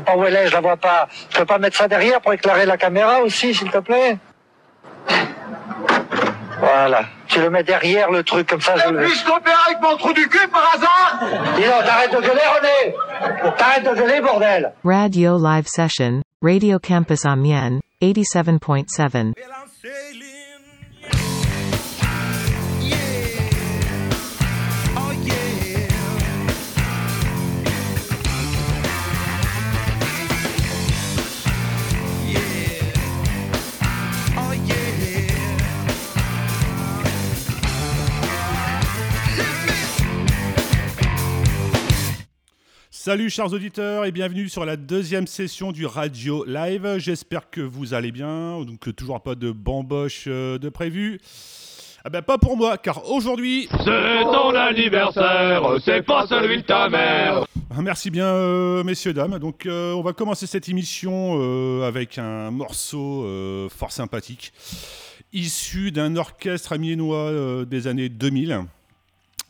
sais pas où elle est, je la vois pas. Je peux pas mettre ça derrière pour éclairer la caméra aussi, s'il te plaît Voilà. Tu le mets derrière le truc, comme ça je le... Puis-je coopérer avec mon trou du cul par hasard? Dis donc, t'arrêtes de gueuler, René T'arrêtes de gueuler, bordel Radio live session, Radio Campus Amiens, 87.7. Salut chers auditeurs et bienvenue sur la deuxième session du Radio Live. J'espère que vous allez bien, donc toujours pas de bamboche euh, de prévu. Ah ben pas pour moi, car aujourd'hui... C'est ton anniversaire, c'est pas celui de ta mère. Ah, Merci bien euh, messieurs, dames. Donc euh, on va commencer cette émission euh, avec un morceau fort sympathique, issu d'un orchestre amiénois des années 2000.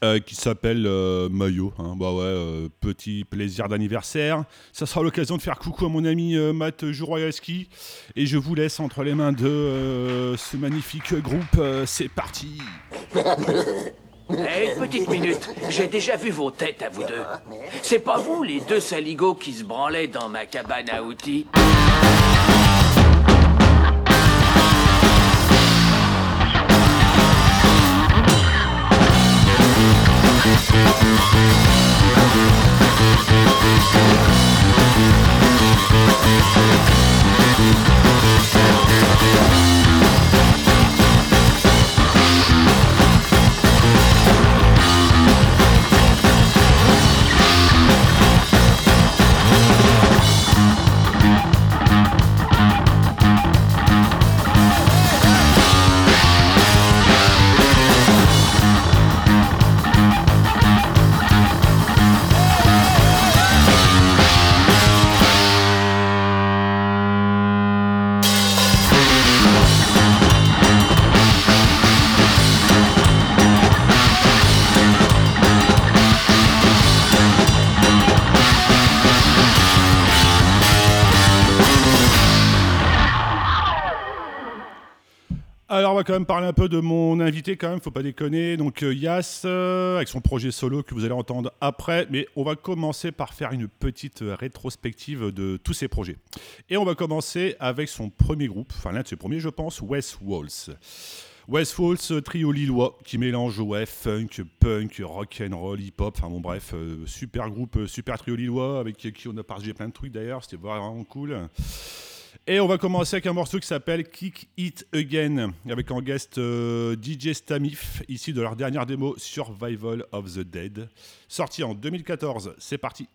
Euh, qui s'appelle euh, Maillot. hein. Bah ouais, euh, petit plaisir d'anniversaire. Ça sera l'occasion de faire coucou à mon ami euh, Matt Jouroyaski. Et je vous laisse entre les mains de ce magnifique groupe. C'est parti Eh, une petite minute, j'ai déjà vu vos têtes à vous deux. C'est pas vous, les deux saligots qui se branlaient dans ma cabane à outils? Alors on quand même parler un peu de mon invité quand même, faut pas déconner. Donc euh, Yas, euh, avec son projet solo que vous allez entendre après. Mais on va commencer par faire une petite euh, rétrospective de tous ses projets. Et on va commencer avec son premier groupe, enfin l'un de ses premiers je pense, West Walls. West Walls, euh, trio lillois qui mélange ouais, funk, punk, rock and roll, hip hop, enfin bon bref, super groupe, super trio lillois avec qui on a partagé plein de trucs d'ailleurs, c'était vraiment cool. Et on va commencer avec un morceau qui s'appelle Kick It Again, avec en guest euh, DJ Stamif, ici de leur dernière démo Survival of the Dead, sorti en 2014. C'est parti.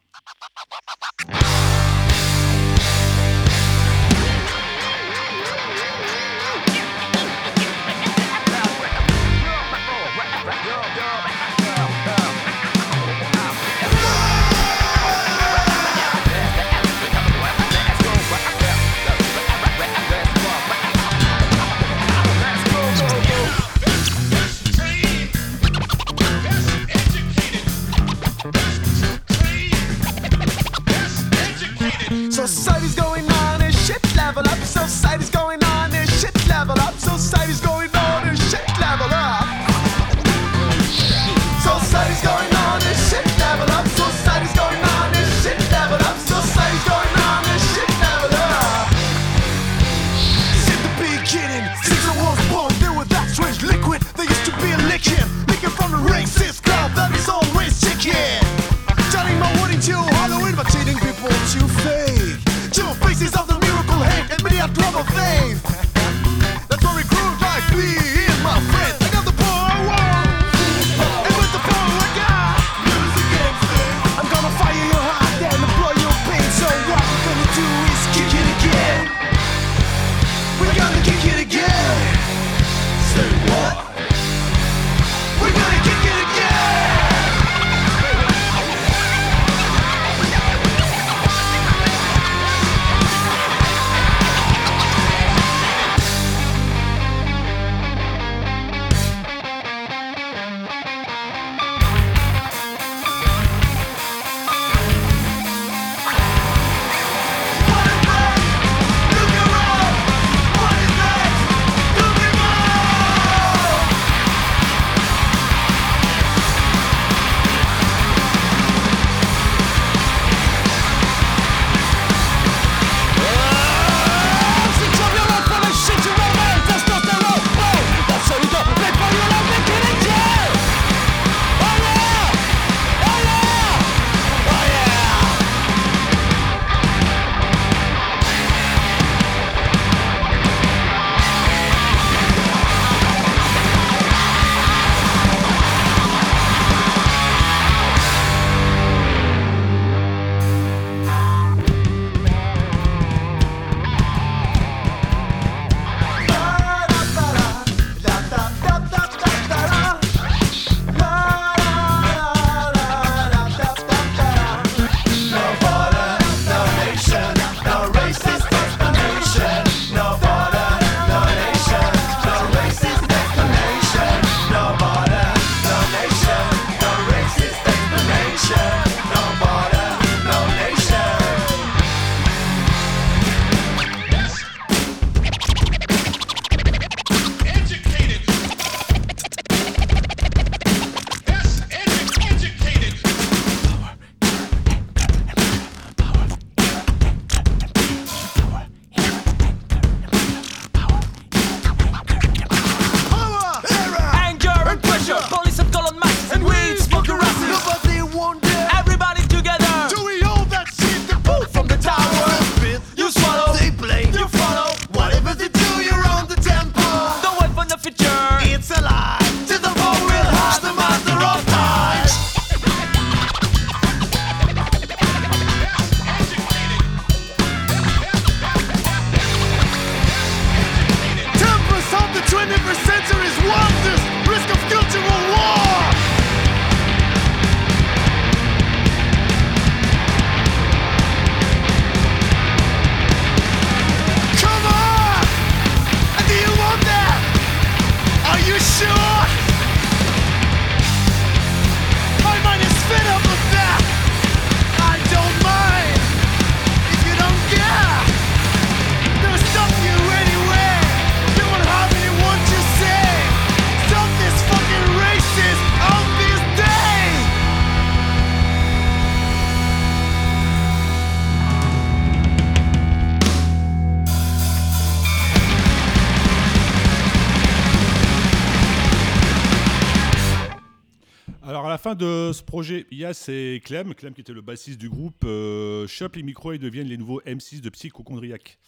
Projet, Yas et Clem, Clem qui était le bassiste du groupe, euh, les micros et deviennent les nouveaux M6 de Psychochondriac.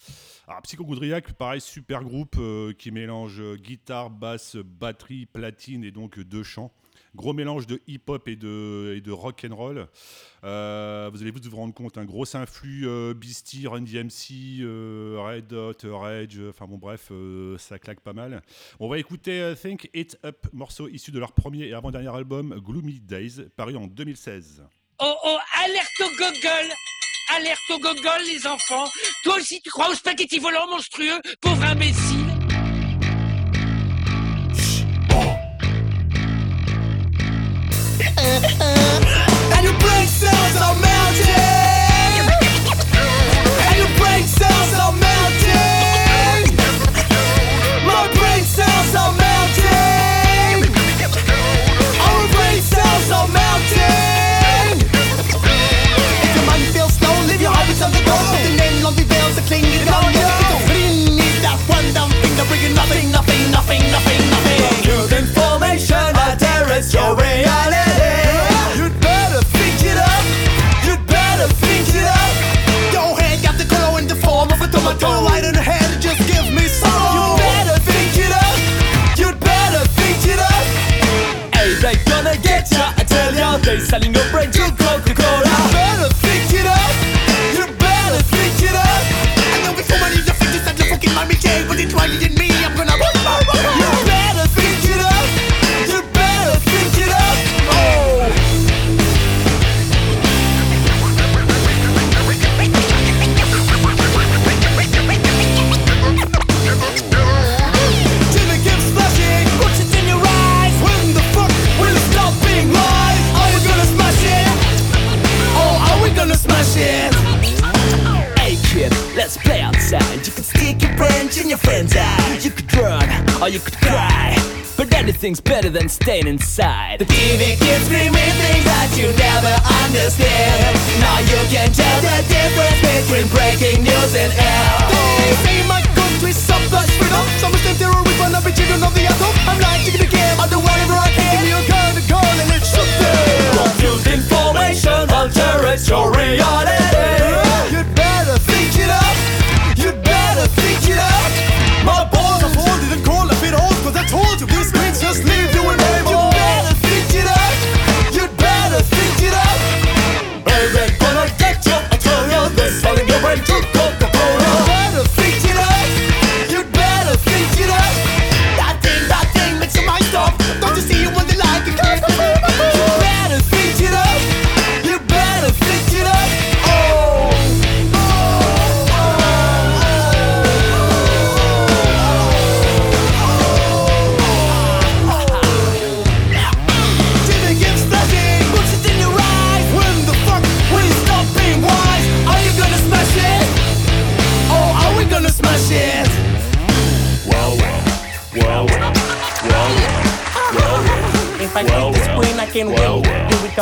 Alors Psychochondriac, pareil, super groupe euh, qui mélange guitare, basse, batterie, platine et donc deux chants. Gros mélange de hip-hop et de, et de rock and roll. Euh, vous allez vous rendre compte, un gros influx euh, Beastie, Run DMC, euh, Red Hot, Rage, euh, enfin bon bref, euh, ça claque pas mal. On va écouter euh, Think It Up, morceau issu de leur premier et avant-dernier album Gloomy Days, paru en 2016. Oh oh, alerte au gogol Alerte au gogol, les enfants Toi aussi, tu crois au spaghetti volant monstrueux Pauvre imbécile And your brain cells are melting. Understand. Now you can tell the difference between breaking news and air. They say my country's subverts freedom. Some Muslim terrorists wanna be children of the atom. I'm lying to the game. I'll do whatever I can. Give me a gun, a gun, and let's shoot them. Confused information alters your reality. Falling your friend.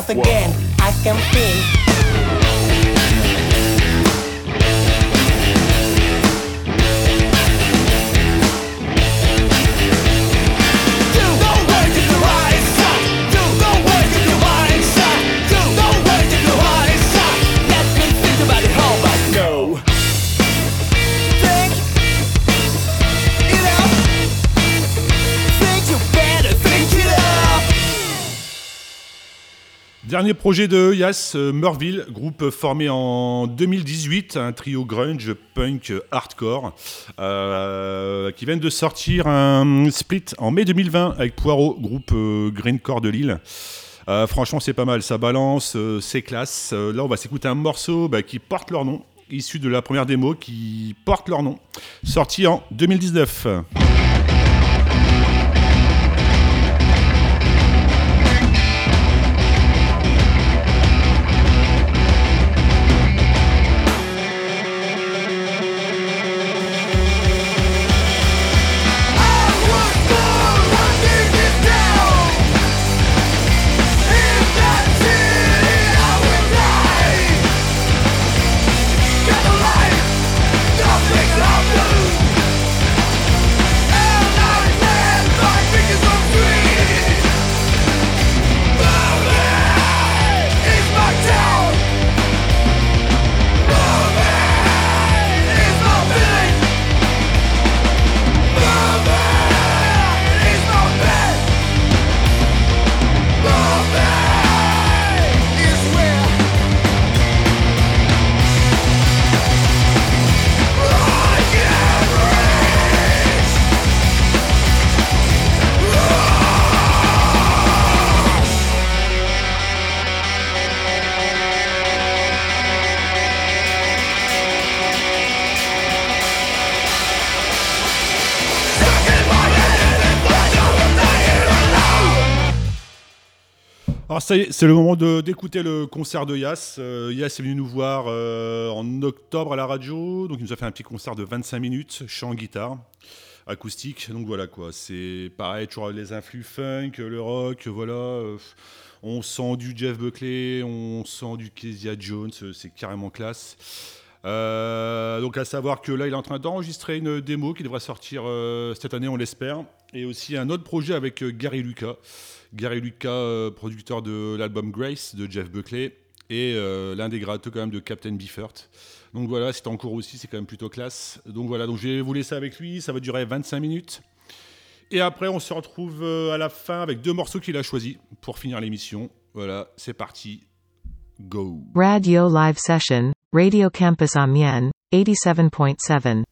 Do it up again. I can win. Dernier projet de Yas, euh, Murville, groupe formé en 2018, un trio grunge, punk, hardcore, euh, qui viennent de sortir un split en mai 2020 avec Poirot, groupe euh, greencore de Lille. Franchement, c'est pas mal, ça balance, c'est classe. Là, on va s'écouter un morceau bah, qui porte leur nom, issu de la première démo, qui porte leur nom, sorti en 2019. C'est le moment d'écouter le concert de Yas. Euh, Yas est venu nous voir euh, en octobre à la radio, donc il nous a fait un petit concert de 25 minutes, chant, guitare, acoustique. Donc voilà quoi, c'est pareil, toujours les influx funk, le rock, voilà. euh, on sent du Jeff Buckley, on sent du Kezia Jones, euh, c'est carrément classe. Donc à savoir que là, il est en train d'enregistrer une démo qui devrait sortir cette année, on l'espère. Et aussi un autre projet avec euh, Gary Lucas. Gary Lucas, euh, producteur de l'album Grace de Jeff Buckley. Et euh, l'un des gratteux quand même de Captain Beefheart. Donc voilà, c'est en cours aussi, c'est quand même plutôt classe. Donc voilà, donc je vais vous laisser avec lui, ça va durer 25 minutes. Et après, on se retrouve à la fin avec deux morceaux qu'il a choisis pour finir l'émission. Voilà, c'est parti. Go. Radio Live Session, Radio Campus Amiens, 87.7.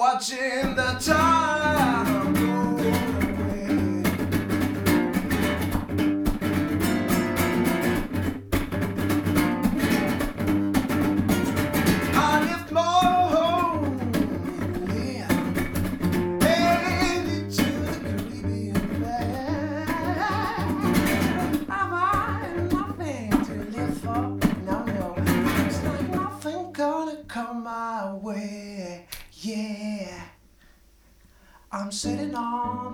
watching the time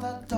on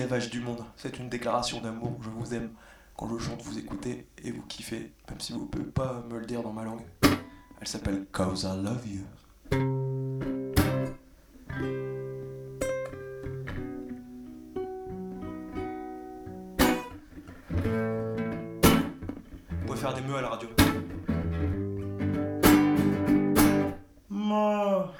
clivage du monde. C'est une déclaration d'amour, je vous aime. Quand je chante, vous écoutez et vous kiffez, même si vous ne pouvez pas me le dire dans ma langue. Elle s'appelle Cause I Love You. On peut faire des meux à la radio. Moi.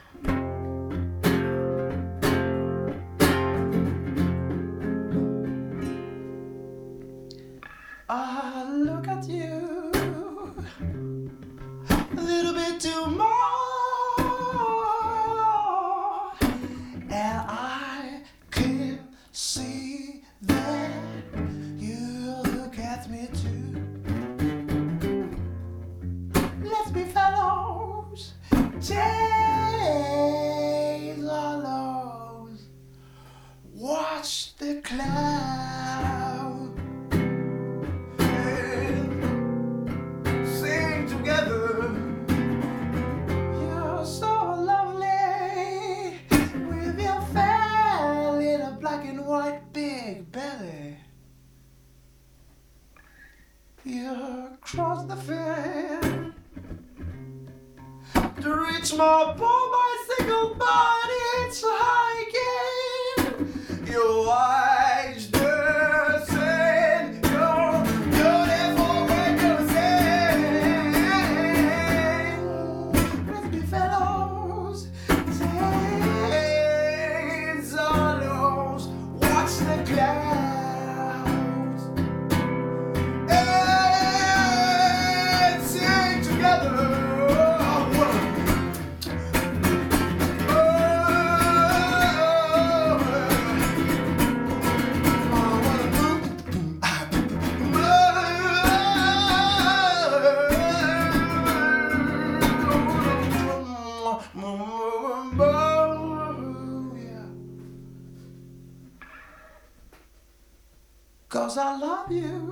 Cause I love you.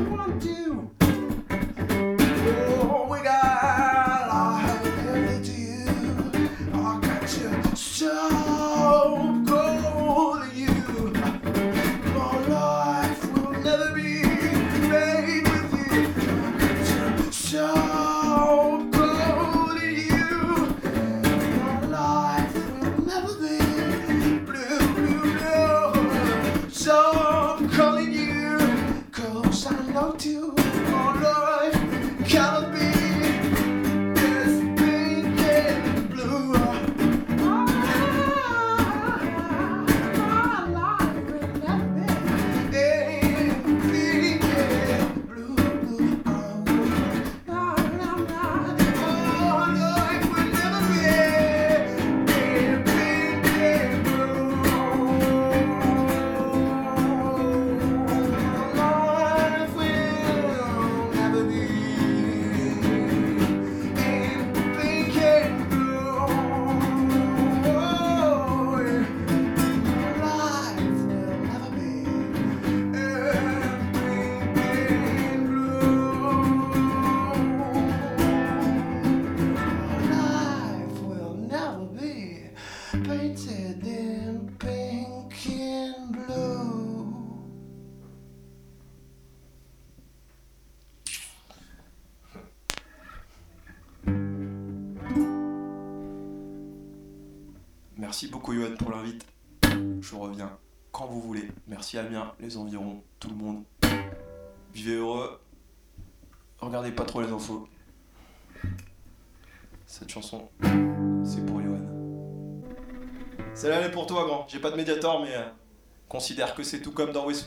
I want to. Merci beaucoup Johan pour l'invite. Je reviens quand vous voulez. Merci Amiens, les environs, tout le monde. Vivez heureux. Regardez pas trop les infos. Cette chanson, c'est pour Johan. Celle-là, elle est pour toi, grand. J'ai pas de médiator, mais euh, considère que c'est tout comme dans West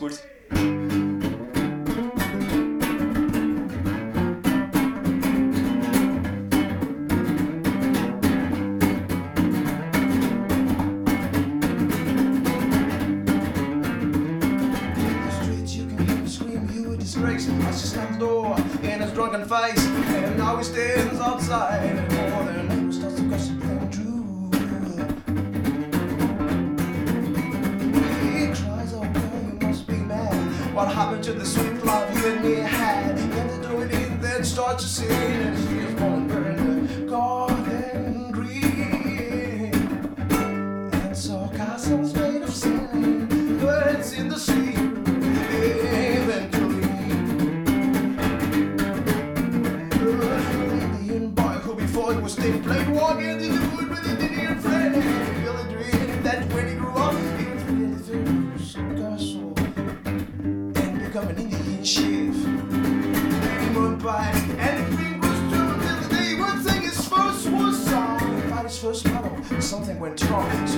talk.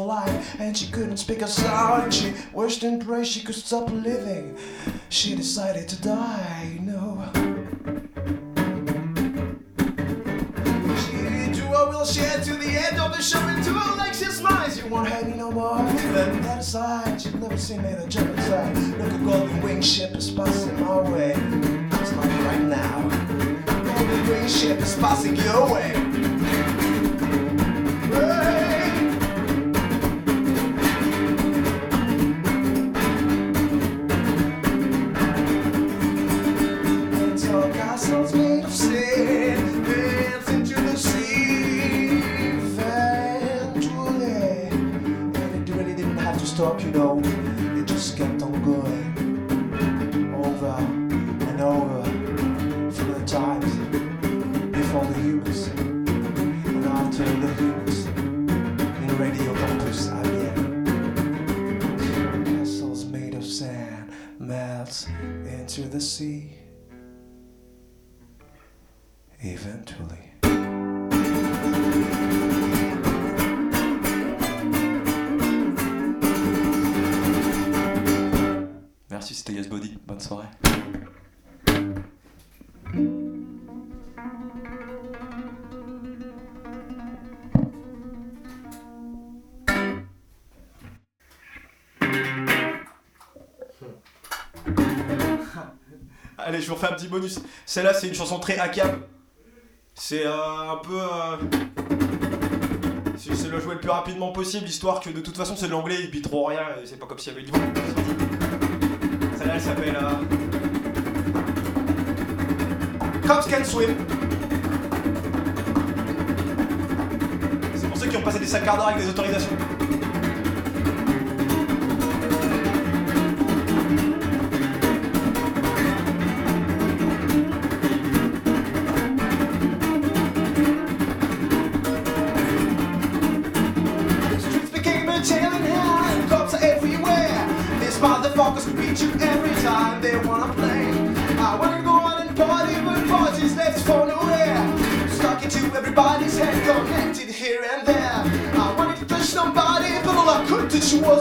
for life, and she couldn't speak a sound. She wished and prayed she could stop living. She decided to die, no. She drew a wheelchair to the end of the show. Into and two she smiles. You won't hate me no more. Then that aside, she'd never seen me in a jump inside. Look, a golden winged ship is passing our way. It's not right now. Golden winged ship is passing your way. Allez, je vous refais un petit bonus. Celle-là, c'est une chanson très ACAB. C'est euh, un peu. euh, C'est le jouer le plus rapidement possible, histoire que de toute façon, c'est de l'anglais, il dit trop rien, c'est pas comme s'il y avait du vent. Celle-là, elle s'appelle. euh, Cops Can Swim. C'est pour ceux qui ont passé des sacs d'or avec des autorisations.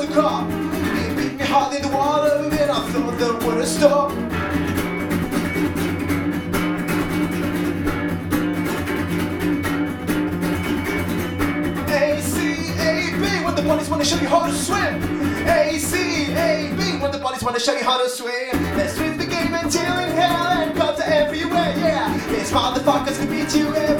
A cop. He beat me the I thought that would have stopped. A-C-A-B when the police wanna show you how to swim. A-C-A-B when the police wanna show you how to swim. Let's swim the game until in hell and cops are everywhere, yeah. These motherfuckers can beat you every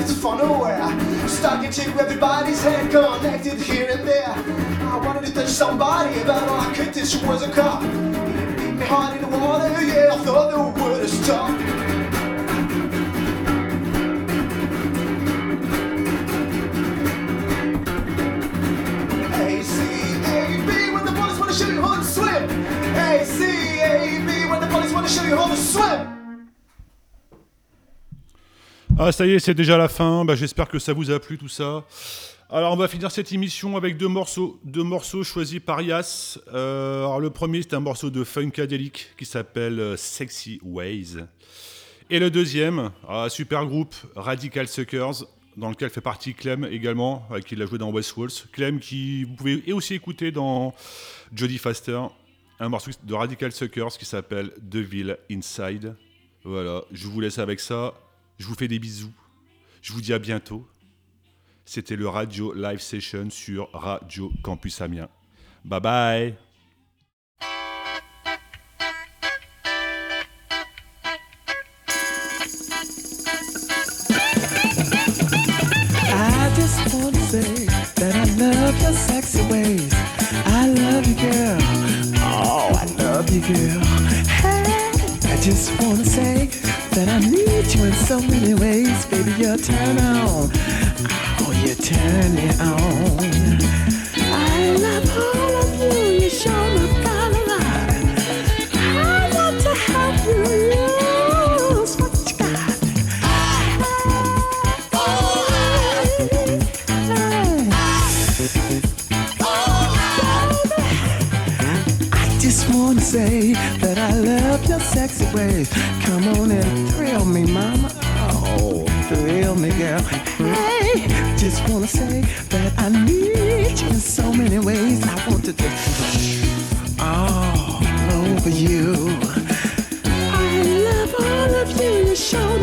left for nowhere. Stuck into everybody's head, connected here and there. I wanted to touch somebody, but all I could touch was a cop. He beat in the water, yeah, I thought they would stop. A C A B when the would have stopped. A-C-A-B Ah, ça y est, c'est déjà la fin. Bah, J'espère que ça vous a plu tout ça. Alors, on va finir cette émission avec deux morceaux, deux morceaux choisis par Yas. Euh, alors, le premier, c'est un morceau de Funkadelic qui s'appelle euh, Sexy Ways. Et le deuxième, un super groupe Radical Suckers, dans lequel fait partie Clem également, avec qui il a joué dans Westwalls. Clem, qui vous pouvez aussi écouter dans Jodie Faster, un morceau de Radical Suckers qui s'appelle Deville Inside. Voilà, je vous laisse avec ça. Je vous fais des bisous. Je vous dis à bientôt. C'était le Radio Live Session sur Radio Campus Amiens. Bye bye. I just say in so many ways. Baby, you're turn on. Oh, you turn me on. I love all Come on and thrill me, mama. Oh, thrill me, girl. Hey, just wanna say that I need you in so many ways. I want to do all over you. I love all of you. You show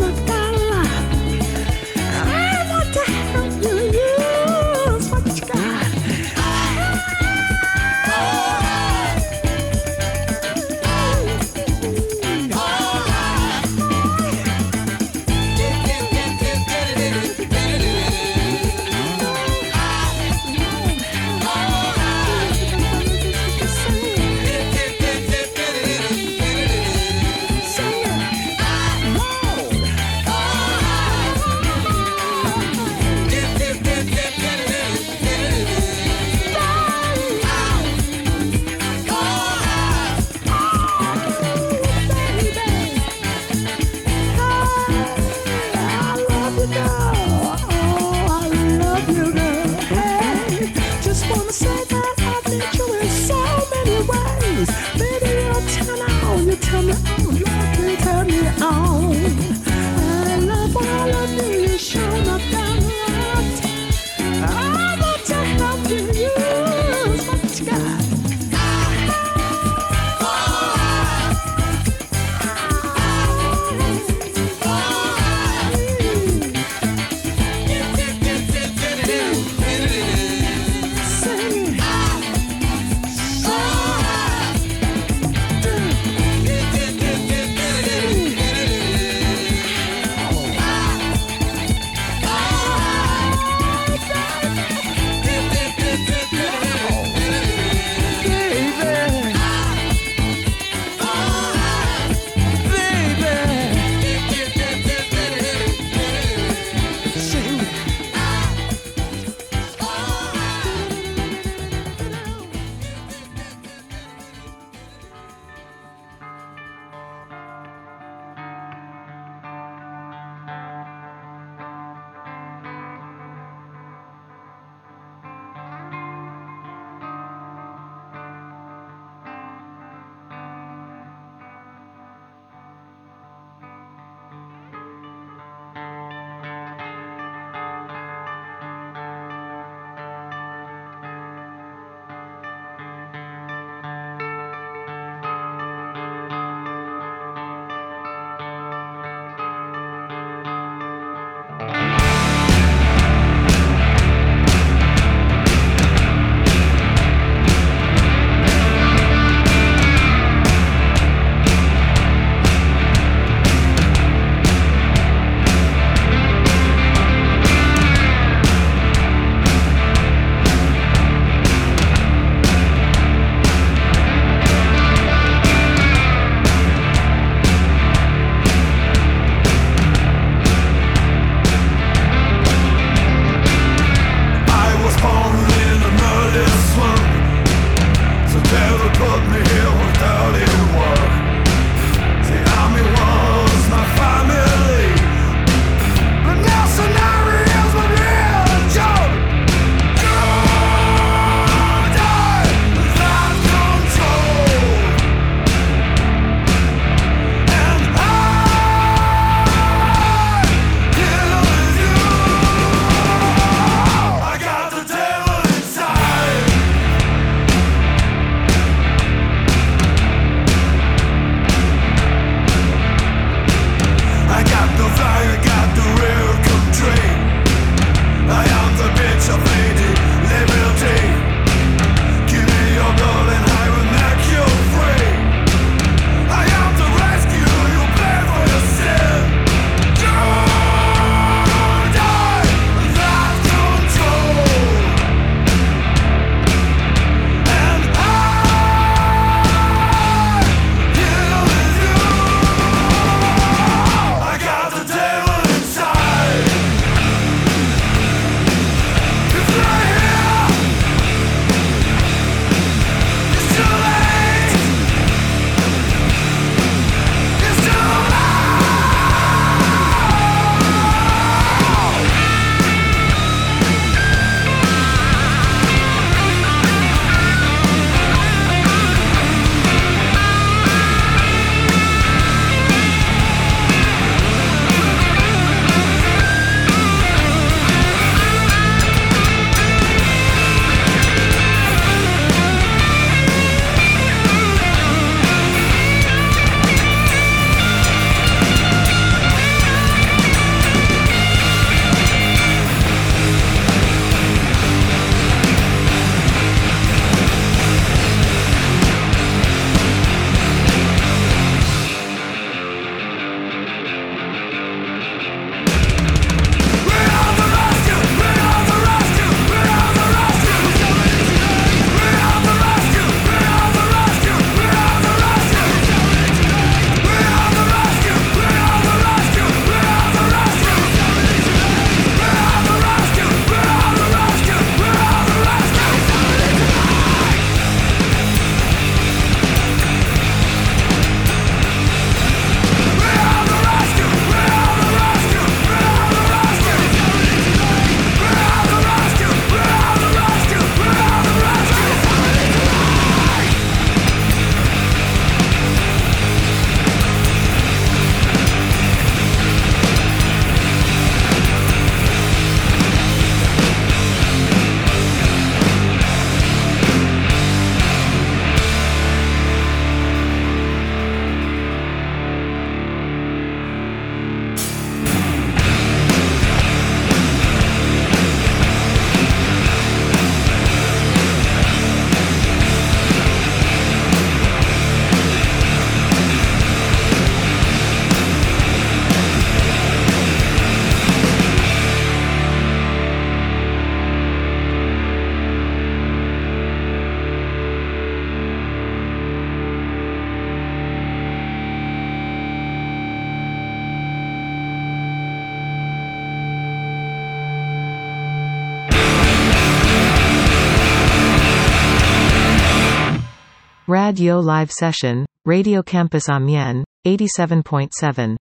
Radio Live Session, Radio Campus Amiens, 87.7.